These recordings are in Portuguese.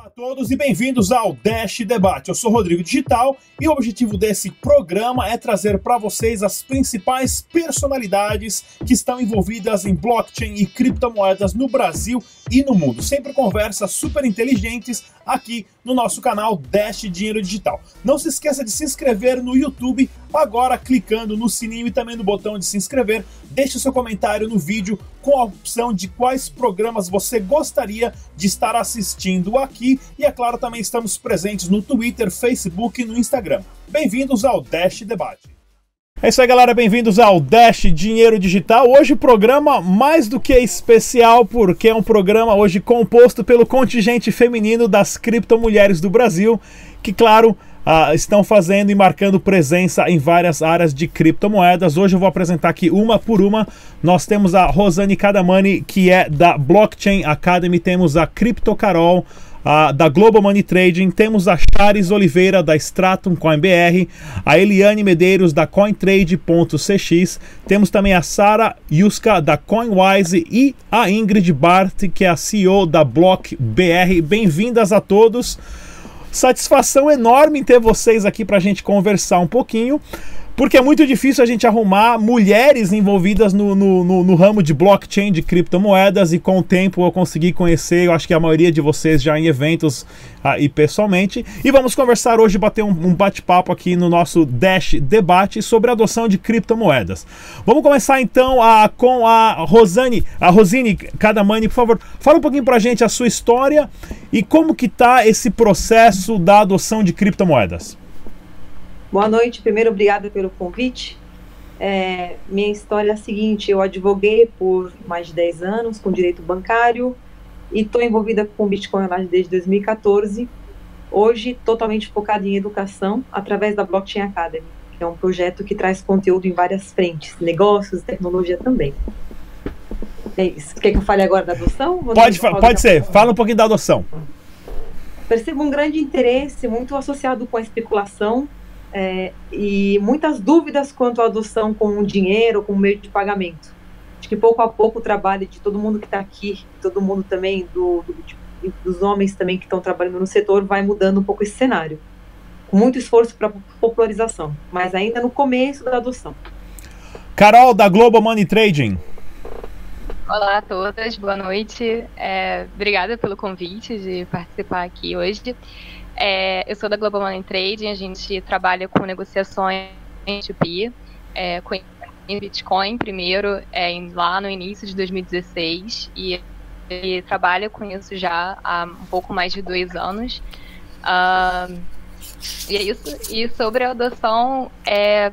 Olá a todos e bem-vindos ao Dash Debate. Eu sou Rodrigo Digital e o objetivo desse programa é trazer para vocês as principais personalidades que estão envolvidas em blockchain e criptomoedas no Brasil e no mundo. Sempre conversas super inteligentes aqui no nosso canal Dash Dinheiro Digital. Não se esqueça de se inscrever no YouTube agora clicando no sininho e também no botão de se inscrever. Deixe seu comentário no vídeo com a opção de quais programas você gostaria de estar assistindo aqui e é claro também estamos presentes no Twitter, Facebook e no Instagram. Bem-vindos ao Dash Debate. É isso aí, galera. Bem-vindos ao Dash Dinheiro Digital. Hoje, programa mais do que especial, porque é um programa hoje composto pelo contingente feminino das criptomulheres do Brasil, que, claro, uh, estão fazendo e marcando presença em várias áreas de criptomoedas. Hoje eu vou apresentar aqui uma por uma. Nós temos a Rosane Cadamani, que é da Blockchain Academy, temos a Crypto Carol a, da Global Money Trading, temos a Chares Oliveira da Stratum CoinBR, a Eliane Medeiros da CoinTrade.cx, temos também a Sara Yuska da CoinWise e a Ingrid Bart, que é a CEO da Block BR. Bem-vindas a todos. Satisfação enorme em ter vocês aqui para a gente conversar um pouquinho. Porque é muito difícil a gente arrumar mulheres envolvidas no, no, no, no, ramo de blockchain, de criptomoedas, e com o tempo eu consegui conhecer, eu acho que a maioria de vocês já em eventos ah, e pessoalmente. E vamos conversar hoje, bater um, um bate-papo aqui no nosso Dash Debate sobre a adoção de criptomoedas. Vamos começar então a, com a Rosane, a Rosine Cadamani, por favor, fala um pouquinho pra gente a sua história e como que tá esse processo da adoção de criptomoedas. Boa noite. Primeiro, obrigada pelo convite. É, minha história é a seguinte: eu advoguei por mais de 10 anos com direito bancário e estou envolvida com Bitcoin desde 2014. Hoje, totalmente focada em educação através da Blockchain Academy, que é um projeto que traz conteúdo em várias frentes, negócios, tecnologia também. É isso. Quer que eu fale agora da adoção? Pode, pode ser. Fala um pouquinho da adoção. Percebo um grande interesse, muito associado com a especulação é, e muitas dúvidas quanto à adoção como dinheiro, como meio de pagamento. Acho que pouco a pouco o trabalho de todo mundo que está aqui, todo mundo também, do, do de, dos homens também que estão trabalhando no setor, vai mudando um pouco esse cenário. Com muito esforço para popularização, mas ainda no começo da adoção. Carol, da Global Money Trading. Olá a todas, boa noite. É, obrigada pelo convite de participar aqui hoje. É, eu sou da Global Money Trading, a gente trabalha com negociações P2P, é, com Bitcoin primeiro, é, lá no início de 2016, e, e trabalha com isso já há um pouco mais de dois anos. Uh, e é isso. E sobre a adoção, é,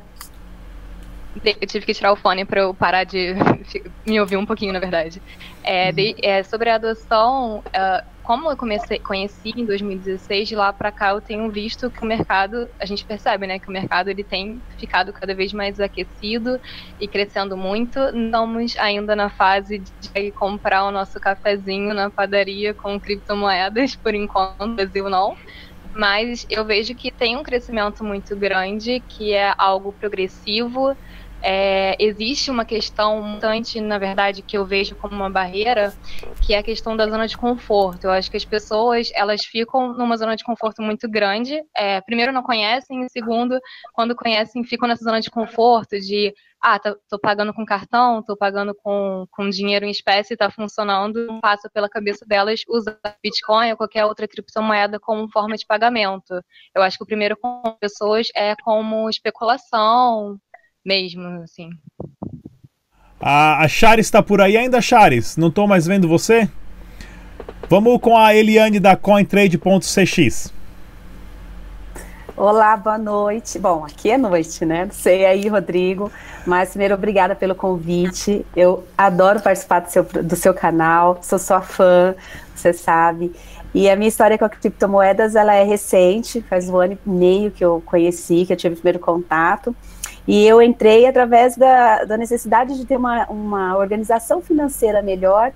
eu tive que tirar o fone para eu parar de me ouvir um pouquinho, na verdade. É, de, é, sobre a adoção, uh, como eu comecei, conheci em 2016, de lá para cá eu tenho visto que o mercado, a gente percebe, né, que o mercado ele tem ficado cada vez mais aquecido e crescendo muito. Estamos ainda na fase de comprar o nosso cafezinho na padaria com criptomoedas, por enquanto, no Brasil não. Mas eu vejo que tem um crescimento muito grande, que é algo progressivo, é, existe uma questão mutante, na verdade, que eu vejo como uma barreira, que é a questão da zona de conforto. Eu acho que as pessoas elas ficam numa zona de conforto muito grande. É, primeiro, não conhecem, e segundo, quando conhecem, ficam nessa zona de conforto de ah, tô, tô pagando com cartão, tô pagando com, com dinheiro em espécie, tá funcionando, passa pela cabeça delas usar Bitcoin ou qualquer outra criptomoeda como forma de pagamento. Eu acho que o primeiro com pessoas é como especulação, mesmo, assim. A, a Charis está por aí ainda, Charis? Não estou mais vendo você? Vamos com a Eliane da CoinTrade.cx. Olá, boa noite. Bom, aqui é noite, né? Não sei aí, Rodrigo, mas primeiro, obrigada pelo convite. Eu adoro participar do seu, do seu canal, sou sua fã, você sabe. E a minha história com a criptomoedas, ela é recente, faz um ano e meio que eu conheci, que eu tive o primeiro contato. E eu entrei através da, da necessidade de ter uma, uma organização financeira melhor.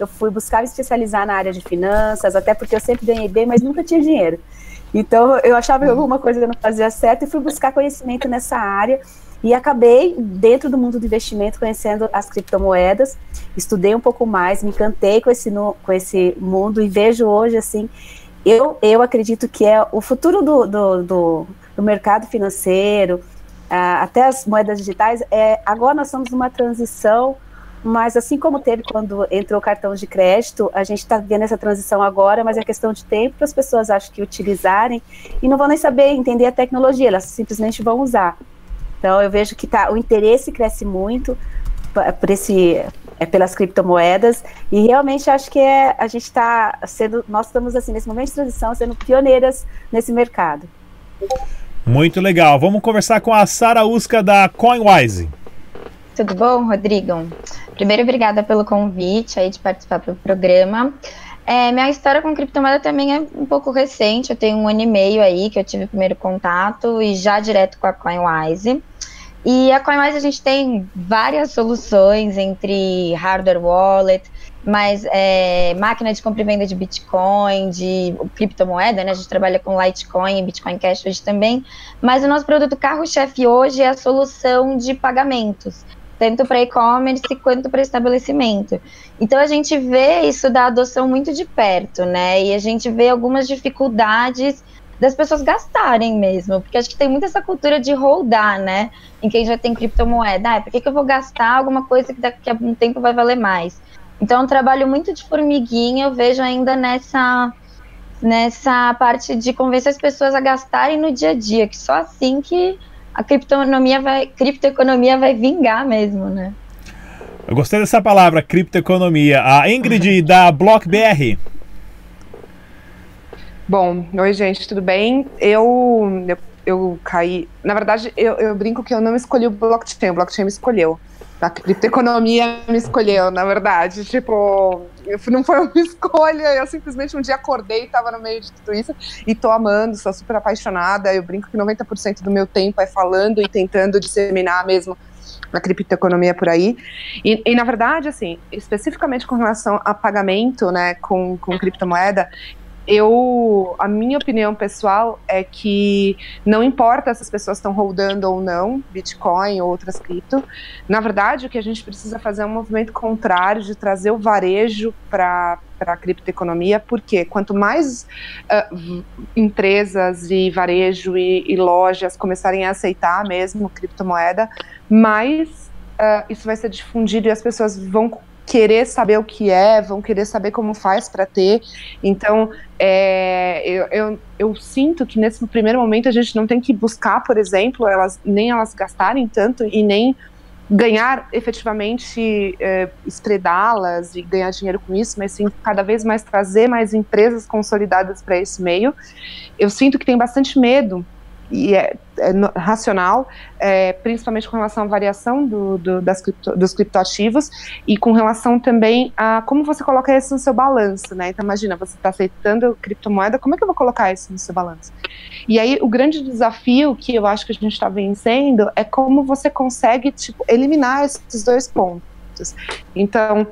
Eu fui buscar me especializar na área de finanças, até porque eu sempre ganhei bem, mas nunca tinha dinheiro. Então eu achava que alguma coisa eu não fazia certo e fui buscar conhecimento nessa área. E acabei, dentro do mundo do investimento, conhecendo as criptomoedas, estudei um pouco mais, me encantei com esse, com esse mundo e vejo hoje, assim, eu, eu acredito que é o futuro do, do, do, do mercado financeiro, até as moedas digitais. É, agora nós estamos numa transição, mas assim como teve quando entrou o cartão de crédito, a gente está vendo essa transição agora, mas é questão de tempo para as pessoas acho que utilizarem e não vão nem saber entender a tecnologia, elas simplesmente vão usar. Então eu vejo que tá, o interesse cresce muito por esse é pelas criptomoedas e realmente acho que é a gente está sendo nós estamos assim nesse momento de transição sendo pioneiras nesse mercado. Muito legal. Vamos conversar com a Sara Usca da CoinWise. Tudo bom, Rodrigo? Primeiro, obrigada pelo convite aí de participar do programa. É, minha história com criptomoeda também é um pouco recente. Eu tenho um ano e meio aí que eu tive o primeiro contato e já direto com a CoinWise. E a CoinWise a gente tem várias soluções entre hardware wallet, mas é, máquina de compra e venda de Bitcoin, de criptomoeda, né? A gente trabalha com Litecoin e Bitcoin Cash hoje também. Mas o nosso produto carro-chefe hoje é a solução de pagamentos, tanto para e-commerce quanto para estabelecimento. Então a gente vê isso da adoção muito de perto, né? E a gente vê algumas dificuldades das pessoas gastarem mesmo, porque acho que tem muito essa cultura de holdar, né? Em quem já tem criptomoeda, ah, por que, que eu vou gastar alguma coisa que daqui a um tempo vai valer mais? Então, é um trabalho muito de formiguinha, eu vejo ainda nessa nessa parte de convencer as pessoas a gastarem no dia a dia, que só assim que a criptoeconomia vai, criptoeconomia vai vingar mesmo, né? Eu gostei dessa palavra, criptoeconomia. A Ingrid da BlockBR. Bom, oi gente, tudo bem? Eu, eu, eu caí. Na verdade, eu, eu, brinco que eu não escolhi o blockchain, o blockchain me escolheu. A criptoeconomia me escolheu, na verdade. Tipo, não foi uma escolha, eu simplesmente um dia acordei, estava no meio de tudo isso e tô amando, sou super apaixonada. Eu brinco que 90% do meu tempo é falando e tentando disseminar mesmo a criptoeconomia por aí. E, e, na verdade, assim, especificamente com relação a pagamento, né, com, com criptomoeda, eu, a minha opinião pessoal é que não importa se as pessoas estão rodando ou não Bitcoin ou outras cripto, na verdade o que a gente precisa fazer é um movimento contrário de trazer o varejo para a criptoeconomia, porque quanto mais uh, empresas e varejo e, e, lojas começarem a aceitar mesmo criptomoeda, mais uh, isso vai ser difundido e as pessoas vão querer saber o que é, vão querer saber como faz para ter. Então, é, eu, eu, eu, sinto que nesse primeiro momento a gente não tem que buscar, por exemplo, elas nem elas gastarem tanto e nem ganhar efetivamente é, las e ganhar dinheiro com isso, mas sim cada vez mais trazer mais empresas consolidadas para esse meio. Eu sinto que tem bastante medo e é, é racional, é, principalmente com relação à variação do, do, das cripto, dos criptoativos e com relação também a como você coloca isso no seu balanço, né? Então imagina, você está aceitando criptomoeda, como é que eu vou colocar isso no seu balanço? E aí o grande desafio que eu acho que a gente está vencendo é como você consegue tipo, eliminar esses dois pontos. Então,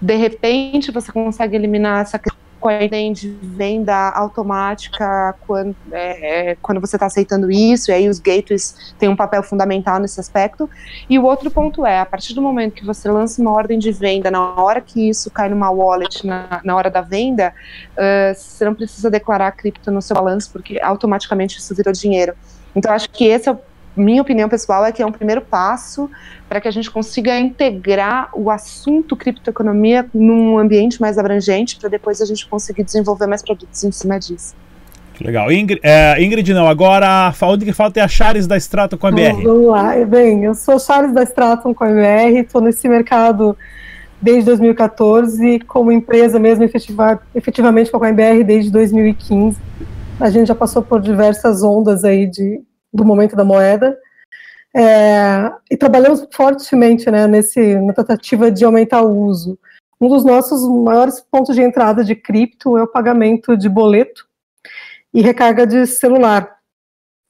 de repente, você consegue eliminar essa questão Bitcoin de venda automática quando, é, é, quando você está aceitando isso, e aí os gateways têm um papel fundamental nesse aspecto. E o outro ponto é, a partir do momento que você lança uma ordem de venda, na hora que isso cai numa wallet, na, na hora da venda, uh, você não precisa declarar cripto no seu balanço, porque automaticamente isso vira dinheiro. Então, acho que esse é o minha opinião pessoal é que é um primeiro passo para que a gente consiga integrar o assunto criptoeconomia num ambiente mais abrangente, para depois a gente conseguir desenvolver mais produtos em cima disso. Legal. Ingrid, é, Ingrid não, agora a única que falta é a Charles da Stratum com a BR. Vamos lá. Bem, eu sou Charles da Stratum com a BR, estou nesse mercado desde 2014, como empresa mesmo efetiva, efetivamente com a BR desde 2015. A gente já passou por diversas ondas aí de do momento da moeda. É, e trabalhamos fortemente né, nesse, na tentativa de aumentar o uso. Um dos nossos maiores pontos de entrada de cripto é o pagamento de boleto e recarga de celular.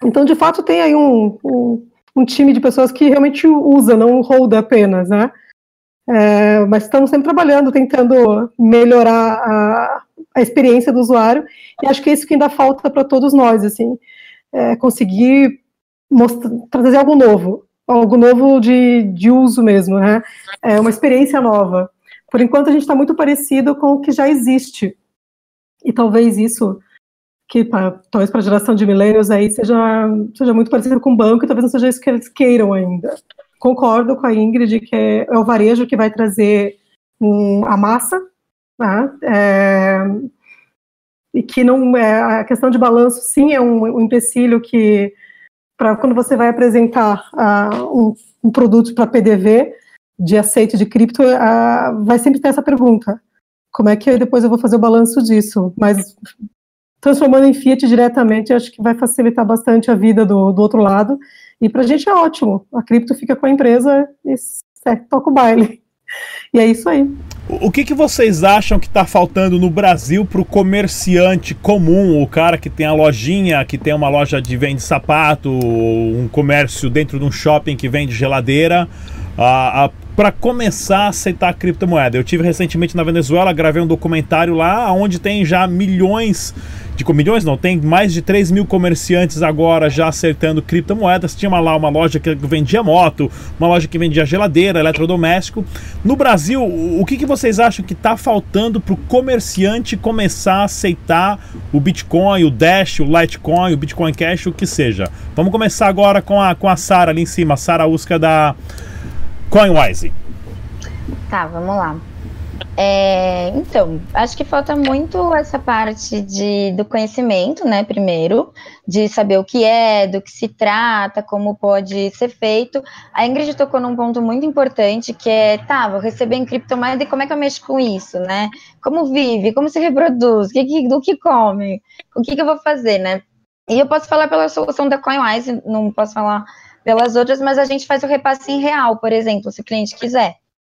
Então, de fato, tem aí um, um, um time de pessoas que realmente usa, não holda apenas, né? É, mas estamos sempre trabalhando, tentando melhorar a, a experiência do usuário, e acho que é isso que ainda falta para todos nós, assim, é, conseguir trazer algo novo, algo novo de, de uso mesmo, né? É uma experiência nova. Por enquanto, a gente está muito parecido com o que já existe. E talvez isso que pra, talvez para a geração de milênios aí seja, seja muito parecido com o banco e talvez não seja isso que eles queiram ainda. Concordo com a Ingrid que é, é o varejo que vai trazer um, a massa, né? É, e que não é a questão de balanço sim é um, um empecilho que para quando você vai apresentar uh, um, um, produto para PDV de aceite de cripto, uh, vai sempre ter essa pergunta: como é que depois eu vou fazer o balanço disso? Mas transformando em Fiat diretamente, acho que vai facilitar bastante a vida do, do outro lado. E para a gente é ótimo. A cripto fica com a empresa e é, toca o baile. E é isso aí. O que, que vocês acham que está faltando no Brasil para o comerciante comum, o cara que tem a lojinha, que tem uma loja de vende sapato, um comércio dentro de um shopping que vende geladeira, para começar a aceitar a criptomoeda? Eu tive recentemente na Venezuela, gravei um documentário lá, onde tem já milhões de milhões não, tem mais de 3 mil comerciantes agora já acertando criptomoedas. Tinha lá uma loja que vendia moto, uma loja que vendia geladeira, eletrodoméstico. No Brasil, o que, que vocês acham que está faltando para o comerciante começar a aceitar o Bitcoin, o Dash, o Litecoin, o Bitcoin Cash, o que seja? Vamos começar agora com a, com a Sara ali em cima, Sara Usca da CoinWise. Tá, vamos lá. É, então, acho que falta muito essa parte de, do conhecimento, né? Primeiro, de saber o que é, do que se trata, como pode ser feito. A Ingrid tocou num ponto muito importante que é, tá, vou receber em criptomoeda e como é que eu mexo com isso, né? Como vive, como se reproduz, que, que, do que come, o que, que eu vou fazer, né? E eu posso falar pela solução da CoinWise, não posso falar pelas outras, mas a gente faz o repasse em real, por exemplo, se o cliente quiser.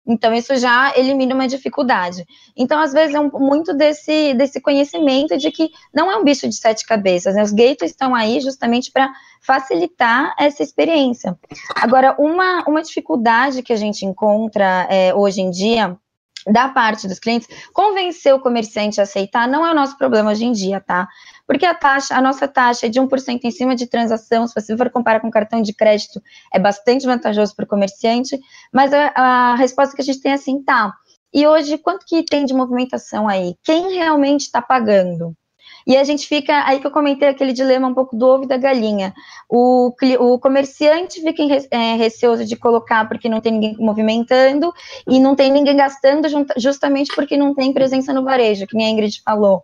Então, isso já elimina uma dificuldade. Então, às vezes, é um, muito desse, desse conhecimento de que não é um bicho de sete cabeças, né? Os gateways estão aí justamente para facilitar essa experiência. Agora, uma, uma dificuldade que a gente encontra é, hoje em dia da parte dos clientes, convencer o comerciante a aceitar não é o nosso problema hoje em dia, tá? Porque a taxa, a nossa taxa é de 1% em cima de transação, se você for comparar com cartão de crédito, é bastante vantajoso para o comerciante, mas a, a resposta que a gente tem é assim, tá. E hoje, quanto que tem de movimentação aí? Quem realmente está pagando? E a gente fica, aí que eu comentei aquele dilema um pouco do ovo e da galinha. O, o comerciante fica é, receoso de colocar porque não tem ninguém movimentando e não tem ninguém gastando justamente porque não tem presença no varejo, que nem a Ingrid falou.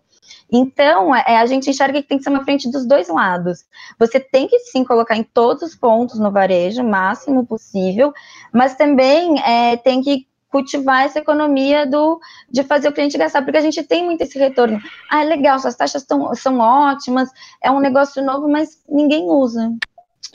Então, é, a gente enxerga que tem que ser uma frente dos dois lados. Você tem que sim colocar em todos os pontos no varejo, o máximo possível, mas também é, tem que cultivar essa economia do de fazer o cliente gastar, porque a gente tem muito esse retorno. Ah, é legal, suas taxas tão, são ótimas, é um negócio novo, mas ninguém usa.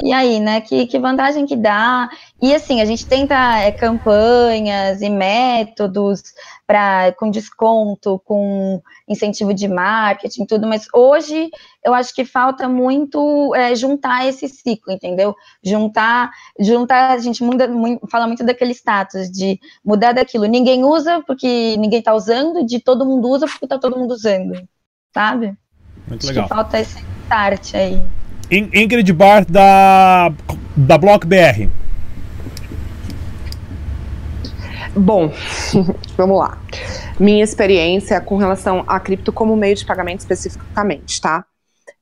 E aí, né? Que, que vantagem que dá? E assim, a gente tenta é, campanhas e métodos para com desconto, com incentivo de marketing, tudo, mas hoje eu acho que falta muito é, juntar esse ciclo, entendeu? Juntar, juntar, a gente muda, muito, fala muito daquele status de mudar daquilo. Ninguém usa porque ninguém está usando, de todo mundo usa porque está todo mundo usando, sabe? Muito acho legal. Que falta esse start aí. Ingrid Bar da, da Block BR. Bom, vamos lá. Minha experiência com relação a cripto como meio de pagamento especificamente, tá?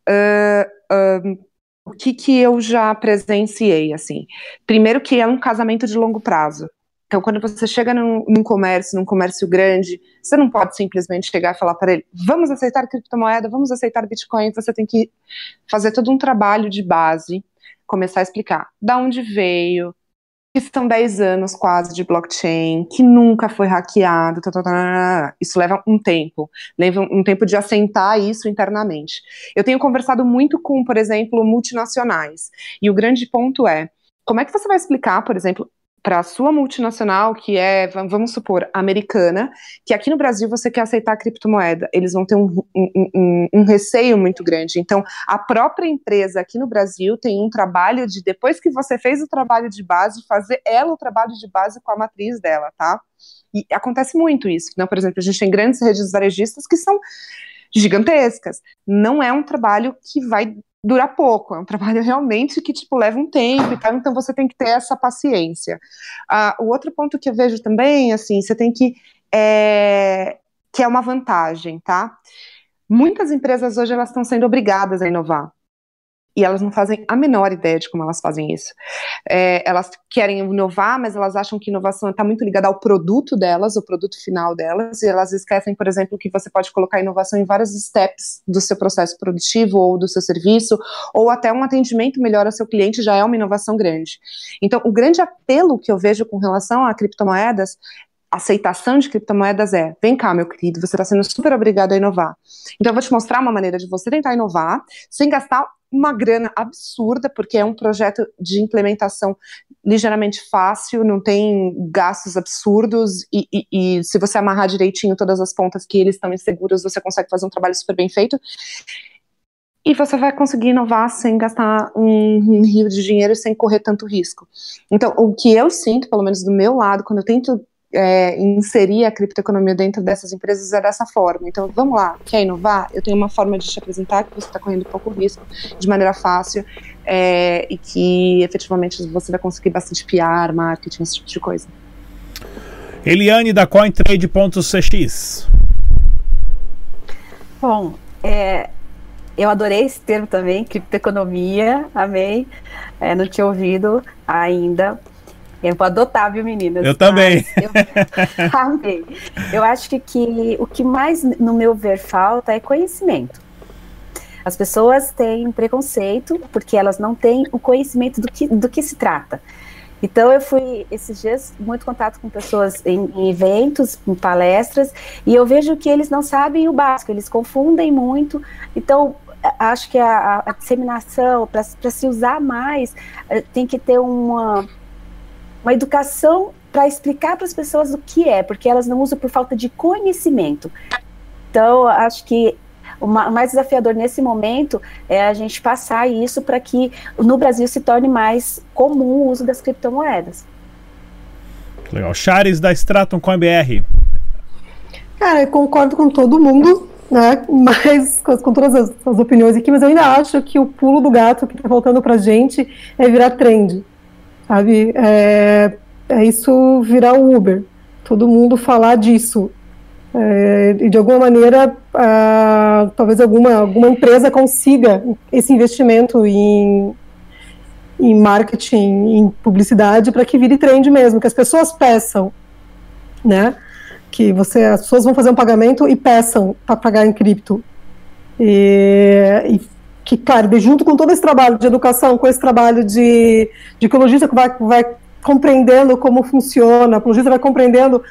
Uh, uh, o que, que eu já presenciei, assim? Primeiro que é um casamento de longo prazo. Então, quando você chega num, num, comércio, num comércio grande, você não pode simplesmente chegar e falar para ele: vamos aceitar criptomoeda, vamos aceitar Bitcoin. Você tem que fazer todo um trabalho de base, começar a explicar da onde veio, que são 10 anos quase de blockchain, que nunca foi hackeado. Tá, tá, tá, isso leva um tempo, leva um tempo de assentar isso internamente. Eu tenho conversado muito com, por exemplo, multinacionais, e o grande ponto é. Como é que você vai explicar, por exemplo, para a sua multinacional, que é, vamos supor, americana, que aqui no Brasil você quer aceitar a criptomoeda, eles vão ter um, um, um, um, receio muito grande. Então, a própria empresa aqui no Brasil tem um trabalho de, depois que você fez o trabalho de base, fazer ela o trabalho de base com a matriz dela, tá? E acontece muito isso. Não, por exemplo, a gente tem grandes redes varejistas que são gigantescas. Não é um trabalho que vai dura pouco, é um trabalho realmente que, tipo, leva um tempo e tal, então você tem que ter essa paciência. Ah, o outro ponto que eu vejo também, assim, você tem que, é, que é uma vantagem, tá? Muitas empresas hoje elas estão sendo obrigadas a inovar e elas não fazem a menor ideia de como elas fazem isso. É, elas querem inovar, mas elas acham que inovação está muito ligada ao produto delas, o produto final delas, e elas esquecem, por exemplo, que você pode colocar inovação em vários steps do seu processo produtivo ou do seu serviço, ou até um atendimento melhor ao seu cliente já é uma inovação grande. Então, o grande apelo que eu vejo com relação a criptomoedas aceitação de criptomoedas é: vem cá, meu querido, você está sendo super obrigado a inovar. Então, eu vou te mostrar uma maneira de você tentar inovar sem gastar uma grana absurda, porque é um projeto de implementação ligeiramente fácil, não tem gastos absurdos, e, e, e se você amarrar direitinho todas as pontas que eles estão inseguros, você consegue fazer um trabalho super bem feito. E você vai conseguir inovar sem gastar um, um rio de dinheiro sem correr tanto risco. Então, o que eu sinto, pelo menos do meu lado, quando eu tento é, inserir a criptoeconomia dentro dessas empresas é dessa forma. Então, vamos lá, quer inovar? Eu tenho uma forma de te apresentar que você está correndo pouco risco, de maneira fácil, é, e que efetivamente você vai conseguir bastante PR, marketing, esse tipo de coisa. Eliane da CoinTrade.cx. Bom, é, eu adorei esse termo também, criptoeconomia, amei. É, não tinha ouvido ainda. Eu vou adotar, viu, meninas? Eu também. Eu, amei. Eu acho que, que o que mais, no meu ver, falta é conhecimento. As pessoas têm preconceito porque elas não têm o conhecimento do que, do que se trata. Então, eu fui esses dias muito contato com pessoas em, em, eventos, em palestras, e eu vejo que eles não sabem o básico, eles confundem muito. Então, acho que a, a disseminação, para se usar mais, eh, tem que ter uma uma educação para explicar para as pessoas o que é, porque elas não usam por falta de conhecimento. Então, acho que o mais desafiador nesse momento é a gente passar isso para que no Brasil se torne mais comum o uso das criptomoedas. Legal. Chares da Stratum com BR. Cara, eu concordo com todo mundo, né? Mas com, com todas as, as, opiniões aqui, mas eu ainda acho que o pulo do gato que está faltando para gente é virar trend sabe? É, é isso virar o Uber, todo mundo falar disso. É, e de alguma maneira, talvez alguma, alguma empresa consiga esse investimento em, em marketing, em publicidade, para que vire trend mesmo, que as pessoas peçam, né? Que você, as pessoas vão fazer um pagamento e peçam para pagar em cripto. E, e que, claro, junto com todo esse trabalho de educação, com esse trabalho de, de que vai, vai compreendendo como funciona, o lojista vai compreendendo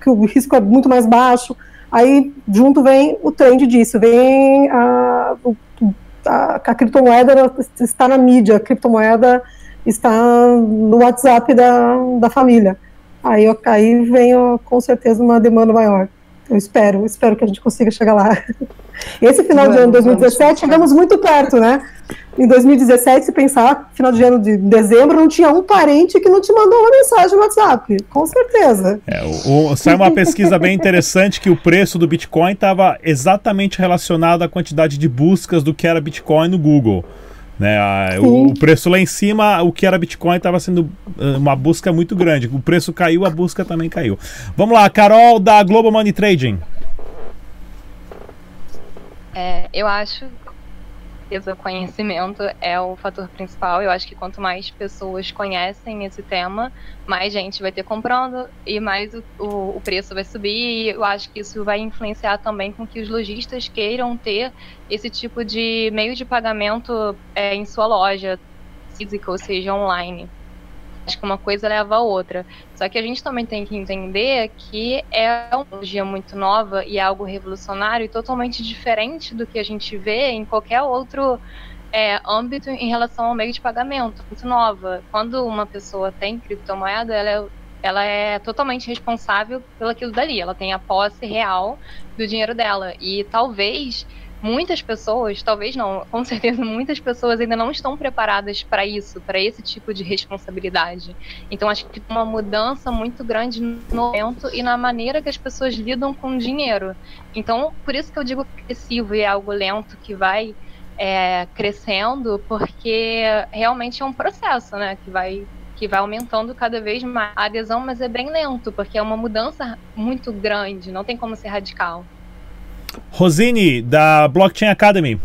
que o risco é muito mais baixo, aí junto vem o trend disso, vem a, a, a criptomoeda está na mídia, a criptomoeda está no WhatsApp da, da família. Aí, aí vem com certeza uma demanda maior. Eu espero, espero que a gente consiga chegar lá. Esse final vamos, de ano de 2017, chegamos muito perto, né? Em 2017, se pensar, final de ano de dezembro, não tinha um parente que não te mandou uma mensagem no WhatsApp. Com certeza. É, o, o, sai uma pesquisa bem interessante que o preço do Bitcoin estava exatamente relacionado à quantidade de buscas do que era Bitcoin no Google. Né? O, o, preço lá em cima, o que era Bitcoin estava sendo eh, uma busca muito grande. O preço caiu, a busca também caiu. Vamos lá, Carol da Global Money Trading. É, eu acho o conhecimento é o fator principal. Eu acho que quanto mais pessoas conhecem esse tema, mais gente vai ter comprando e mais o, o, o preço vai subir. E eu acho que isso vai influenciar também com que os lojistas queiram ter esse tipo de meio de pagamento é, em sua loja física, ou seja, online. Acho que uma coisa leva a outra. Só que a gente também tem que entender que é uma tecnologia muito nova e é algo revolucionário e totalmente diferente do que a gente vê em qualquer outro é, âmbito em relação ao meio de pagamento. Muito nova. Quando uma pessoa tem criptomoeda, ela é, ela é totalmente responsável pelo aquilo dali. Ela tem a posse real do dinheiro dela. E talvez muitas pessoas, talvez não, com certeza muitas pessoas ainda não estão preparadas para isso, para esse tipo de responsabilidade. Então acho que uma mudança muito grande no momento e na maneira que as pessoas lidam com o dinheiro. Então, por isso que eu digo excessivo e é algo lento que vai é, crescendo, porque realmente é um processo, né, que vai que vai aumentando cada vez mais a adesão, mas é bem lento, porque é uma mudança muito grande, não tem como ser radical. Rosine, da Blockchain Academy.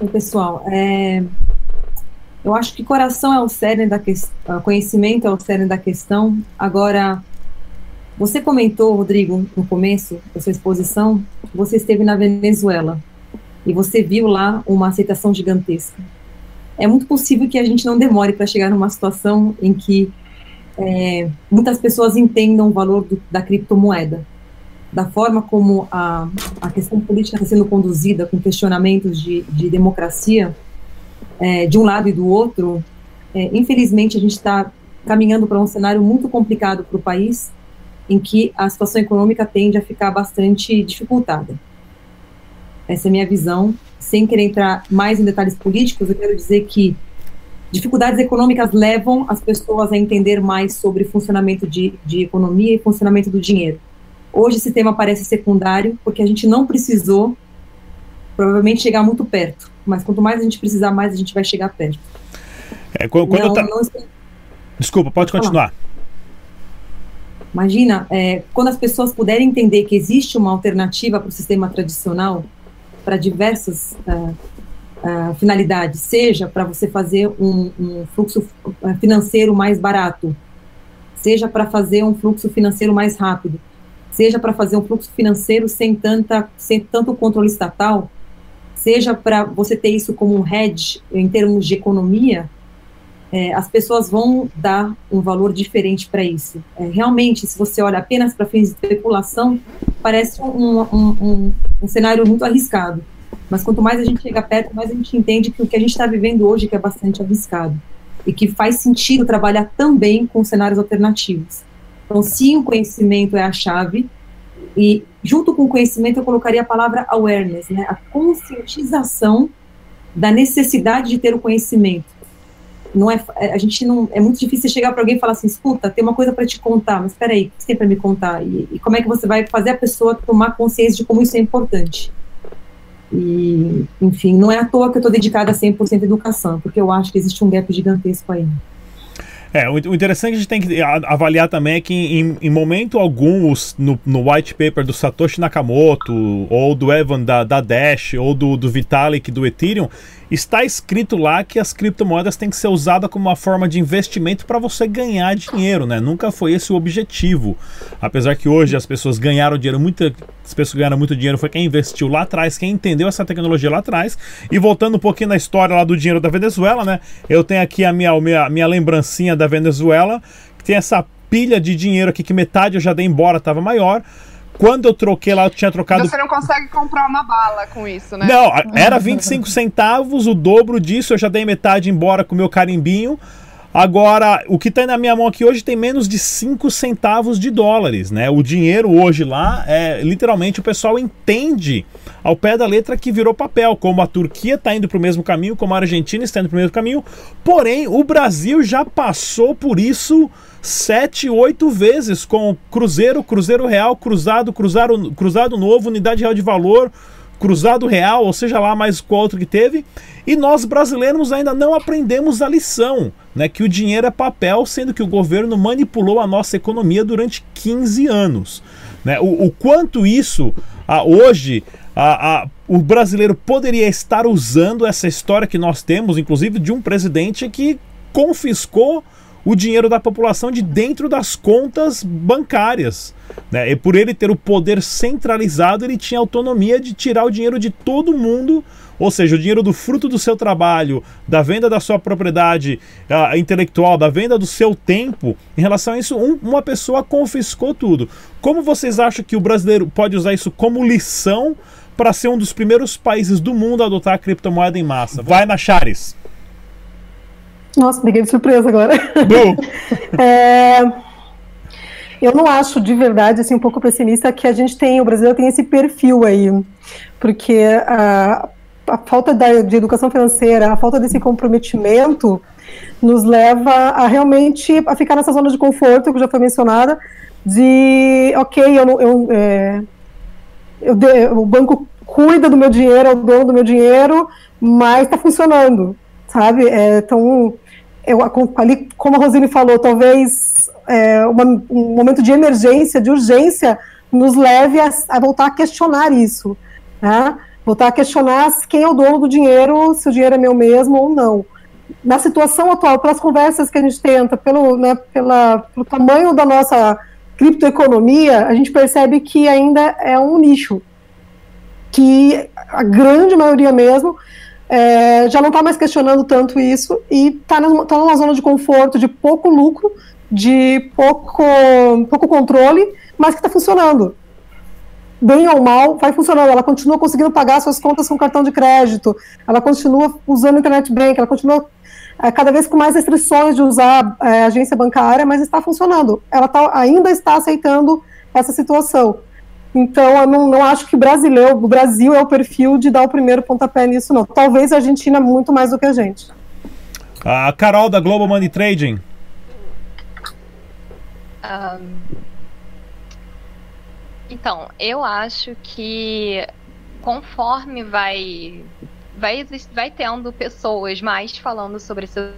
Oi, pessoal. É... Eu acho que coração é o cerne da questão, conhecimento é o cerne da questão. Agora, você comentou, Rodrigo, no começo da sua exposição, que você esteve na Venezuela e você viu lá uma aceitação gigantesca. É muito possível que a gente não demore para chegar numa situação em que é, muitas pessoas entendam o valor do, da criptomoeda. Da forma como a, a questão política está sendo conduzida, com questionamentos de, de democracia, é, de um lado e do outro, é, infelizmente a gente está caminhando para um cenário muito complicado para o país, em que a situação econômica tende a ficar bastante dificultada. Essa é a minha visão. Sem querer entrar mais em detalhes políticos, eu quero dizer que dificuldades econômicas levam as pessoas a entender mais sobre funcionamento de, de economia e funcionamento do dinheiro. Hoje esse tema parece secundário, porque a gente não precisou, provavelmente, chegar muito perto. Mas quanto mais a gente precisar, mais a gente vai chegar perto. É, quando, não, tá... não... Desculpa, pode continuar. Imagina, é, quando as pessoas puderem entender que existe uma alternativa para o sistema tradicional, para diversas uh, uh, finalidades, seja para você fazer um, um, fluxo financeiro mais barato, seja para fazer um fluxo financeiro mais rápido, seja para fazer um fluxo financeiro sem, tanta, sem tanto controle estatal, seja para você ter isso como um hedge em termos de economia, é, as pessoas vão dar um valor diferente para isso. É, realmente, se você olha apenas para fins de especulação, parece um, um, um, um, cenário muito arriscado. Mas quanto mais a gente chega perto, mais a gente entende que o que a gente está vivendo hoje que é bastante arriscado e que faz sentido trabalhar também com cenários alternativos. Então, sim, o conhecimento é a chave e junto com o conhecimento eu colocaria a palavra awareness, né, a conscientização da necessidade de ter o conhecimento não é a gente não é muito difícil chegar para alguém e falar assim, escuta, tem uma coisa para te contar, mas espera aí, o que tem para me contar? E, e, como é que você vai fazer a pessoa tomar consciência de como isso é importante? E, enfim, não é à toa que eu estou dedicada a 100% à educação, porque eu acho que existe um gap gigantesco aí. É, o interessante que a gente tem que avaliar também é que em, em momento algum os, no, no, white paper do Satoshi Nakamoto, ou do Evan da, da Dash, ou do, do Vitalik do Ethereum, está escrito lá que as criptomoedas têm que ser usadas como uma forma de investimento para você ganhar dinheiro, né? Nunca foi esse o objetivo. Apesar que hoje as pessoas ganharam dinheiro, muitas pessoas ganharam muito dinheiro foi quem investiu lá atrás, quem entendeu essa tecnologia lá atrás. E voltando um pouquinho na história lá do dinheiro da Venezuela, né? Eu tenho aqui a minha, minha, minha lembrancinha da Venezuela, que tem essa pilha de dinheiro aqui que metade eu já dei embora, estava maior. Quando eu troquei lá, eu tinha trocado. Você não consegue comprar uma bala com isso, né? Não, era 25 centavos, o dobro disso, eu já dei metade embora com o meu carimbinho. Agora, o que tem na minha mão aqui hoje tem menos de 5 centavos de dólares, né? O dinheiro hoje lá, é literalmente o pessoal entende ao pé da letra que virou papel, como a Turquia está indo para o mesmo caminho, como a Argentina está indo para o mesmo caminho. Porém, o Brasil já passou por isso sete, oito vezes com Cruzeiro, Cruzeiro Real, Cruzado, Cruzado, Cruzado Novo, Unidade Real de Valor, Cruzado Real, ou seja lá mais qual outro que teve. E nós brasileiros ainda não aprendemos a lição, né, que o dinheiro é papel, sendo que o governo manipulou a nossa economia durante 15 anos. Né? O, o quanto isso, ah, hoje, o brasileiro poderia estar usando essa história que nós temos, inclusive de um presidente que confiscou o dinheiro da população de dentro das contas bancárias. Né? E por ele ter o poder centralizado, ele tinha autonomia de tirar o dinheiro de todo mundo, ou seja, o dinheiro do fruto do seu trabalho, da venda da sua propriedade uh, intelectual, da venda do seu tempo. Em relação a isso, um, uma pessoa confiscou tudo. Como vocês acham que o brasileiro pode usar isso como lição para ser um dos primeiros países do mundo a adotar a criptomoeda em massa? Vai na Chares. Nossa, peguei de surpresa agora. é, eu não acho de verdade, assim, um pouco pessimista que a gente tem, o Brasil tem esse perfil aí, porque a, a falta da, de educação financeira, a falta desse comprometimento nos leva a realmente a ficar nessa zona de conforto que já foi mencionada, de ok, eu, eu, é, eu o banco cuida do meu dinheiro, é o dono do meu dinheiro, mas está funcionando, sabe? É, então eu, ali, como a Rosine falou, talvez é, uma, um momento de emergência, de urgência, nos leve a, a voltar a questionar isso, né? voltar a questionar quem é o dono do dinheiro, se o dinheiro é meu mesmo ou não. Na situação atual, pelas conversas que a gente tenta, pelo, né, pela, pelo tamanho da nossa criptoeconomia, a gente percebe que ainda é um nicho, que a grande maioria mesmo é, já não está mais questionando tanto isso e está tá numa zona de conforto, de pouco lucro, de pouco, pouco controle, mas que está funcionando. Bem ou mal, vai funcionando. Ela continua conseguindo pagar suas contas com cartão de crédito, ela continua usando internet bank, ela continua é, cada vez com mais restrições de usar é, agência bancária, mas está funcionando. Ela tá, ainda está aceitando essa situação. Então, eu não, não acho que o brasileiro, o Brasil é o perfil de dar o primeiro pontapé nisso, não. Talvez a Argentina muito mais do que a gente. A Carol da Global Money Trading. Um, então, eu acho que conforme vai vai, vai tendo pessoas mais falando sobre isso,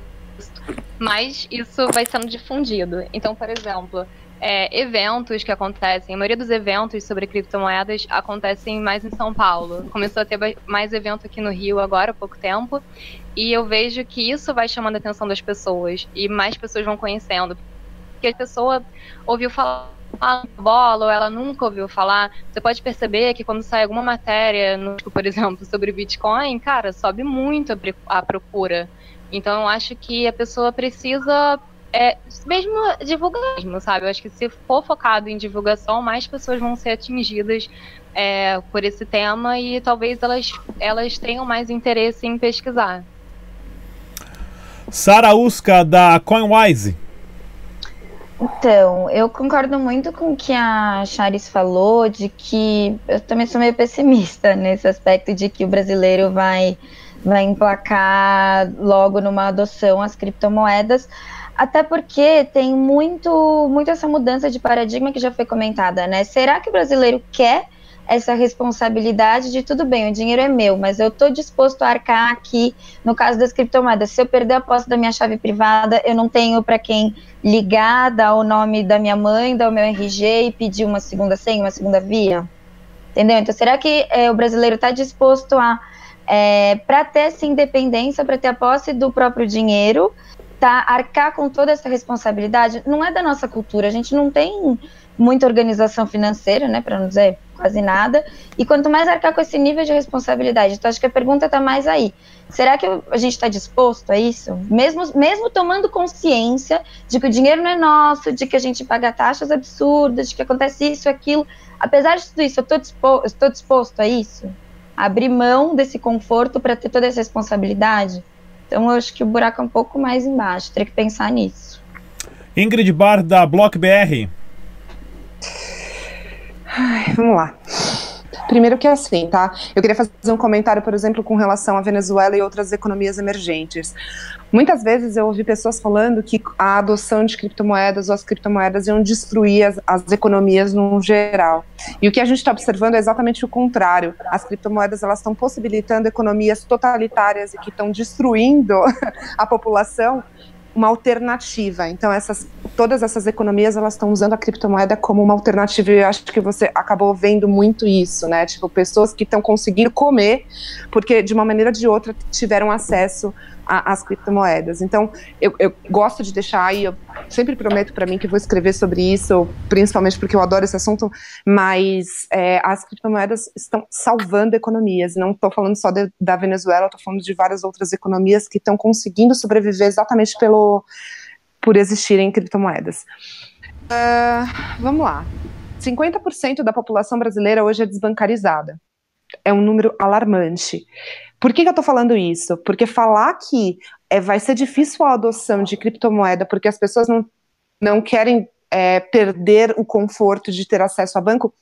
mais isso vai sendo difundido. Então, por exemplo, é, eventos que acontecem, a maioria dos eventos sobre criptomoedas acontecem mais em São Paulo. Começou a ter mais evento aqui no Rio agora há pouco tempo, e eu vejo que isso vai chamando a atenção das pessoas, e mais pessoas vão conhecendo. Porque a pessoa ouviu falar bola ou ela nunca ouviu falar, você pode perceber que quando sai alguma matéria, no, por exemplo, sobre Bitcoin, cara, sobe muito a procura. Então eu acho que a pessoa precisa é, mesmo divulgar mesmo, sabe? Eu acho que se for focado em divulgação, mais pessoas vão ser atingidas é, por esse tema e talvez elas, elas tenham mais interesse em pesquisar. Sara Uska, da CoinWise. Então, eu concordo muito com o que a Charis falou, de que eu também sou meio pessimista nesse aspecto de que o brasileiro vai, vai emplacar logo numa adoção às criptomoedas, até porque tem muito, muito essa mudança de paradigma que já foi comentada, né? Será que o brasileiro quer essa responsabilidade de tudo bem, o dinheiro é meu, mas eu estou disposto a arcar aqui no caso das criptomoedas. Se eu perder a posse da minha chave privada, eu não tenho para quem ligar, dar o nome da minha mãe, dar o meu RG e pedir uma segunda senha, uma segunda via. Entendeu? Então, será que é, o brasileiro está disposto a, é, para ter essa independência, para ter a posse do próprio dinheiro, tá, arcar com toda essa responsabilidade? Não é da nossa cultura, a gente não tem muita organização financeira, né, para não dizer quase nada, e quanto mais arcar com esse nível de responsabilidade. Então, acho que a pergunta está mais aí. Será que a gente está disposto a isso? Mesmo, mesmo tomando consciência de que o dinheiro não é nosso, de que a gente paga taxas absurdas, de que acontece isso, aquilo. Apesar de tudo isso, eu estou disposto, disposto a isso? Abrir mão desse conforto para ter toda essa responsabilidade? Então, eu acho que o buraco é um pouco mais embaixo. Teria que pensar nisso. Ingrid Bar, da Block BR. Ai, vamos lá. Primeiro que é assim, tá? Eu queria fazer um comentário, por exemplo, com relação à Venezuela e outras economias emergentes. Muitas vezes eu ouvi pessoas falando que a adoção de criptomoedas ou as criptomoedas iam destruir as, as economias no geral. E o que a gente está observando é exatamente o contrário. As criptomoedas elas estão possibilitando economias totalitárias e que estão destruindo a população uma alternativa. Então, essas, todas essas economias elas estão usando a criptomoeda como uma alternativa. E eu acho que você acabou vendo muito isso, né? Tipo, pessoas que estão conseguindo comer, porque de uma maneira ou de outra tiveram acesso a, as criptomoedas. Então, eu, eu, gosto de deixar aí, eu sempre prometo para mim que vou escrever sobre isso, principalmente porque eu adoro esse assunto, mas é, as criptomoedas estão salvando economias. Não estou falando só de, da Venezuela, estou falando de várias outras economias que estão conseguindo sobreviver exatamente pelo por existirem criptomoedas. Uh, vamos lá. 50% da população brasileira hoje é desbancarizada. É um número alarmante. Por que, que eu estou falando isso? Porque falar que é, vai ser difícil a adoção de criptomoeda porque as pessoas não, não querem é, perder o conforto de ter acesso a banco,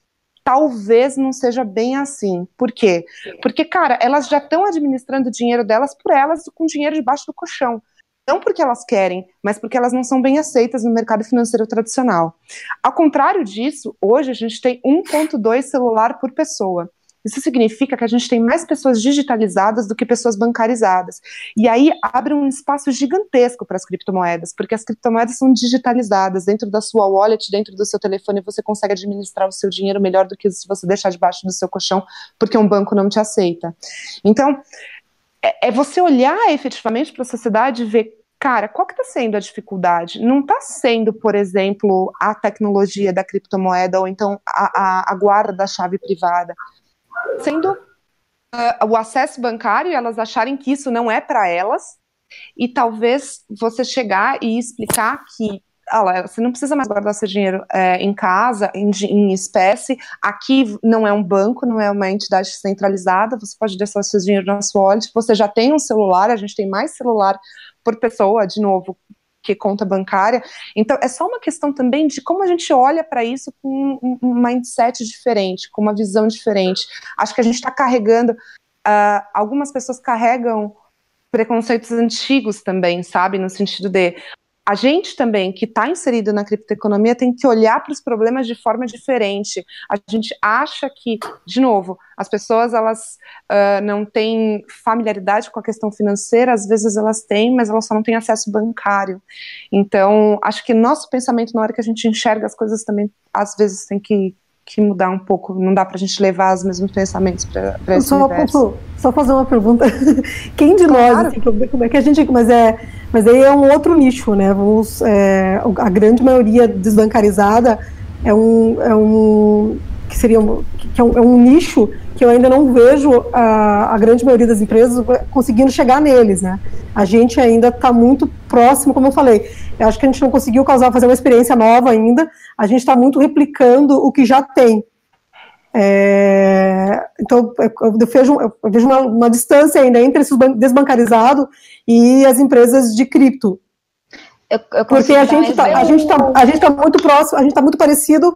talvez não seja bem assim. Por quê? Porque, cara, elas já estão administrando o dinheiro delas por elas com dinheiro debaixo do colchão. Não porque elas querem, mas porque elas não são bem aceitas no mercado financeiro tradicional. Ao contrário disso, hoje a gente tem 1,2 celular por pessoa. Isso significa que a gente tem mais pessoas digitalizadas do que pessoas bancarizadas. E aí abre um espaço gigantesco para as criptomoedas, porque as criptomoedas são digitalizadas dentro da sua wallet, dentro do seu telefone, você consegue administrar o seu dinheiro melhor do que se você deixar debaixo do seu colchão, porque um banco não te aceita. Então, é, é você olhar efetivamente para a sociedade e ver cara, qual que está sendo a dificuldade? Não está sendo, por exemplo, a tecnologia da criptomoeda ou então a, a, a guarda da chave privada. Sendo uh, o acesso bancário e elas acharem que isso não é para elas, e talvez você chegar e explicar que olha, você não precisa mais guardar seu dinheiro é, em casa, em, em, espécie. Aqui não é um banco, não é uma entidade centralizada. Você pode deixar seu dinheiro na sua wallet. Você já tem um celular, a gente tem mais celular por pessoa, de novo, que conta bancária. Então, é só uma questão também de como a gente olha para isso com um, mindset diferente, com uma visão diferente. Acho que a gente está carregando, uh, algumas pessoas carregam preconceitos antigos também, sabe? No sentido de a gente também, que está inserido na criptoeconomia, tem que olhar para os problemas de forma diferente. A gente acha que, de novo, as pessoas elas uh, não têm familiaridade com a questão financeira, às vezes elas têm, mas elas só não têm acesso bancário. Então, acho que nosso pensamento, na hora que a gente enxerga as coisas, também às vezes tem que que mudar um pouco. Não dá para a gente levar os mesmos pensamentos para esse só, universo. Só fazer uma pergunta. Quem de claro. nós, assim, como é que a gente. Mas, é, mas aí é um outro nicho, né? Vamos, é, a grande maioria desbancarizada é um. É um que seria um, que é um, é um nicho que eu ainda não vejo a, a, grande maioria das empresas conseguindo chegar neles, né? A gente ainda está muito próximo, como eu falei. Eu acho que a gente não conseguiu causar, fazer uma experiência nova ainda. A gente está muito replicando o que já tem. É, então, eu vejo, eu vejo uma, uma, distância ainda entre esse desbancarizado e as empresas de cripto. Eu, eu Porque a gente está tá, tá, tá muito próximo, a gente está muito parecido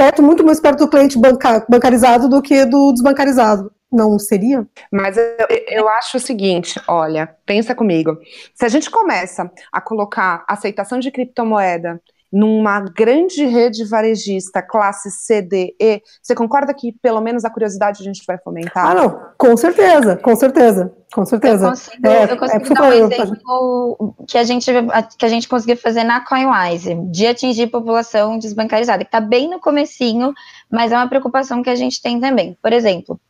perto, muito mais perto do cliente banca, bancarizado do que do desbancarizado. Não seria? Mas eu, eu acho o seguinte, olha, pensa comigo. Se a gente começa a colocar aceitação de criptomoeda numa grande rede varejista, classe C, D, E, você concorda que pelo menos a curiosidade a gente vai fomentar? Ah, não, com certeza, com certeza, com certeza. Eu consigo, é, eu consigo é, dar um exemplo que a, gente, que a gente conseguiu fazer na CoinWise, de atingir população desbancarizada, que está bem no comecinho, mas é uma preocupação que a gente tem também. Por exemplo,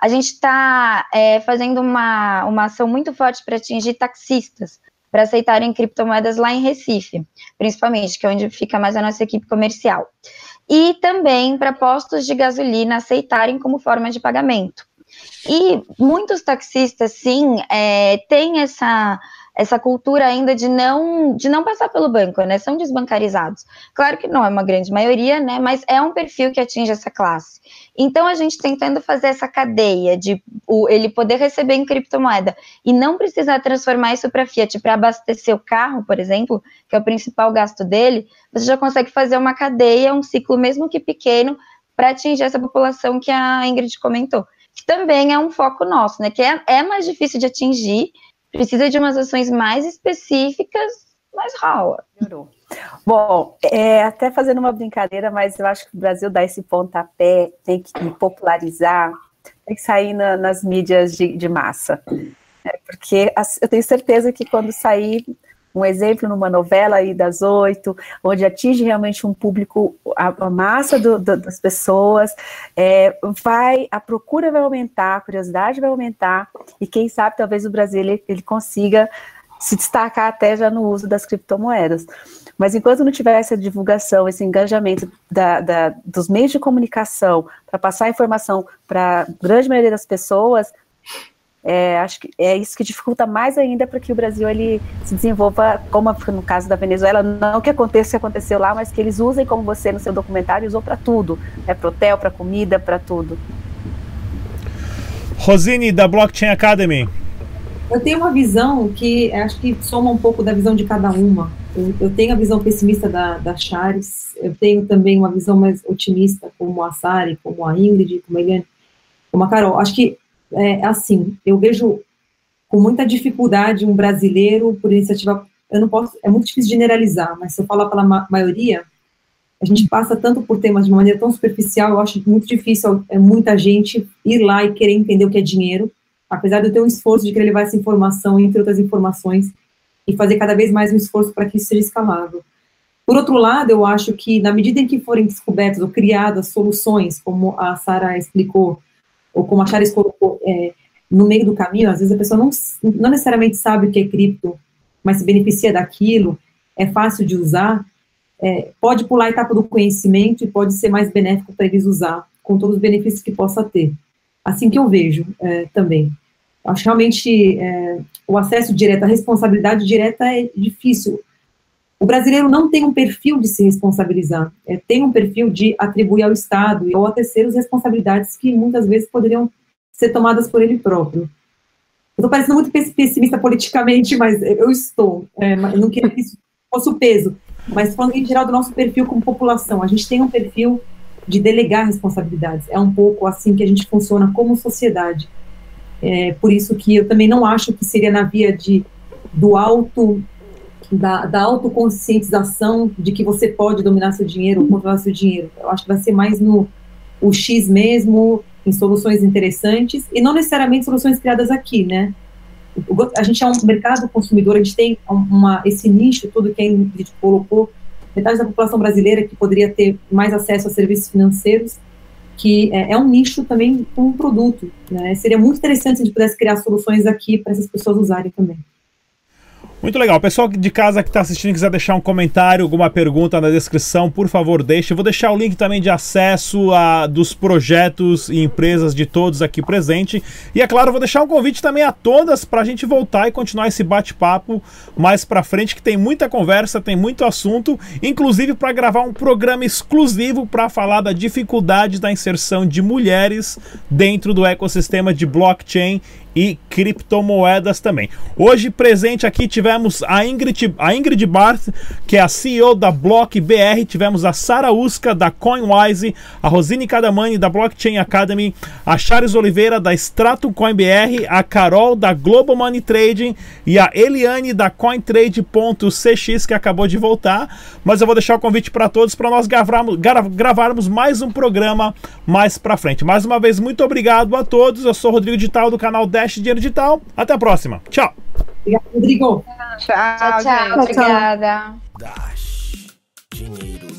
a gente está é, fazendo uma, uma ação muito forte para atingir taxistas, para aceitarem criptomoedas lá em Recife, principalmente, que é onde fica mais a nossa equipe comercial. E também para postos de gasolina aceitarem como forma de pagamento. E muitos taxistas, sim, é, têm essa essa cultura ainda de não de não passar pelo banco, né? São desbancarizados. Claro que não é uma grande maioria, né? Mas é um perfil que atinge essa classe. Então a gente tentando fazer essa cadeia de o, ele poder receber em criptomoeda e não precisar transformar isso para fiat para abastecer o carro, por exemplo, que é o principal gasto dele, você já consegue fazer uma cadeia, um ciclo mesmo que pequeno, para atingir essa população que a Ingrid comentou. Que também é um foco nosso, né? Que é, é mais difícil de atingir precisa de umas ações mais específicas, mas rola. Bom, é, até fazendo uma brincadeira, mas eu acho que o Brasil dá esse pontapé, tem que popularizar, tem que sair na, nas mídias de, de massa. É, porque eu tenho certeza que quando sair um exemplo numa novela aí das oito, onde atinge realmente um público, a, a massa do, do, das pessoas, é, vai, a procura vai aumentar, a curiosidade vai aumentar, e quem sabe talvez o Brasil ele, ele consiga se destacar até já no uso das criptomoedas. Mas enquanto não tiver essa divulgação, esse engajamento da, da, dos meios de comunicação para passar informação para a grande maioria das pessoas, é, acho que é isso que dificulta mais ainda para que o Brasil ele se desenvolva, como no caso da Venezuela, não que aconteça o que aconteceu lá, mas que eles usem como você no seu documentário usou para tudo, é para hotel, para comida, para tudo. Rosine da Blockchain Academy. Eu tenho uma visão que acho que soma um pouco da visão de cada uma. Eu, eu tenho a visão pessimista da, da Chares, eu tenho também uma visão mais otimista, como a Sari, como a Ingrid, como a Eliane, como a Carol. Acho que é, assim, eu vejo com muita dificuldade um brasileiro por iniciativa, eu não posso, é muito difícil generalizar, mas se eu falar pela ma maioria, a gente passa tanto por temas de maneira tão superficial, eu acho muito difícil é, muita gente ir lá e querer entender o que é dinheiro, apesar de eu ter um esforço de querer levar essa informação, entre outras informações, e fazer cada vez mais um esforço para que isso seja escalável. Por outro lado, eu acho que na medida em que forem descobertas ou criadas soluções, como a Sara explicou, ou como a Charis colocou, é, no meio do caminho, às vezes a pessoa não, não necessariamente sabe o que é cripto, mas se beneficia daquilo, é fácil de usar, é, pode pular a etapa do conhecimento e pode ser mais benéfico para eles usar, com todos os benefícios que possa ter. Assim que eu vejo é, também. Acho realmente é, o acesso direto, a responsabilidade direta é difícil. O brasileiro não tem um perfil de se responsabilizar, é, tem um perfil de atribuir ao Estado ou a terceiros responsabilidades que muitas vezes poderiam ser tomadas por ele próprio. Eu estou parecendo muito pessimista politicamente, mas eu estou. É, não queria que isso fosse o peso. Mas falando em geral do nosso perfil como população, a gente tem um perfil de delegar responsabilidades. É um pouco assim que a gente funciona como sociedade. É, por isso que eu também não acho que seria na via de, do alto, da, da autoconscientização de que você pode dominar seu dinheiro, controlar seu dinheiro. Eu acho que vai ser mais no o X mesmo, em soluções interessantes, e não necessariamente soluções criadas aqui, né? a gente é um mercado consumidor, a gente tem uma, esse nicho todo que a gente colocou, metade da população brasileira que poderia ter mais acesso a serviços financeiros, que é, é um nicho também com um produto. Né? Seria muito interessante se a gente pudesse criar soluções aqui para essas pessoas usarem também. Muito legal. Pessoal de casa que está assistindo quiser deixar um comentário, alguma pergunta na descrição, por favor, deixe. Eu vou deixar o link também de acesso a, dos projetos e empresas de todos aqui presente. E é claro, vou deixar um convite também a todas para a gente voltar e continuar esse bate-papo mais para frente, que tem muita conversa, tem muito assunto, inclusive para gravar um programa exclusivo para falar da dificuldade da inserção de mulheres dentro do ecossistema de blockchain e criptomoedas também. Hoje presente aqui tivemos a Ingrid, a Ingrid Barth, que é a CEO da Block BR, tivemos a Sara Usca da CoinWise, a Rosine Cadamani da Blockchain Academy, a Charles Oliveira da Stratum Coin BR, a Carol da Global Money Trading e a Eliane da CoinTrade.cx que acabou de voltar. Mas eu vou deixar o convite para todos para nós gravarmos, gravarmos mais um programa mais para frente. Mais uma vez muito obrigado a todos. Eu sou Rodrigo Digital do canal 10 Dash Dinheiro Digital. Até a próxima. Tchau. Obrigado, Rodrigo. Tchau, tchau. tchau, tchau. Obrigada. Dash Dinheiro